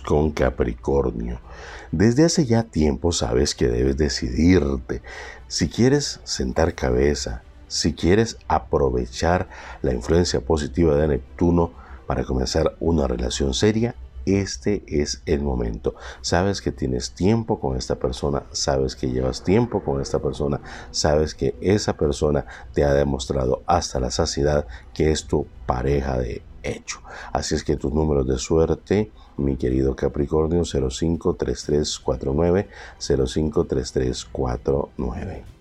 Con Capricornio. Desde hace ya tiempo sabes que debes decidirte. Si quieres sentar cabeza, si quieres aprovechar la influencia positiva de Neptuno para comenzar una relación seria, este es el momento. Sabes que tienes tiempo con esta persona, sabes que llevas tiempo con esta persona, sabes que esa persona te ha demostrado hasta la saciedad que es tu pareja de hecho. Así es que tus números de suerte, mi querido Capricornio, 053349 053349.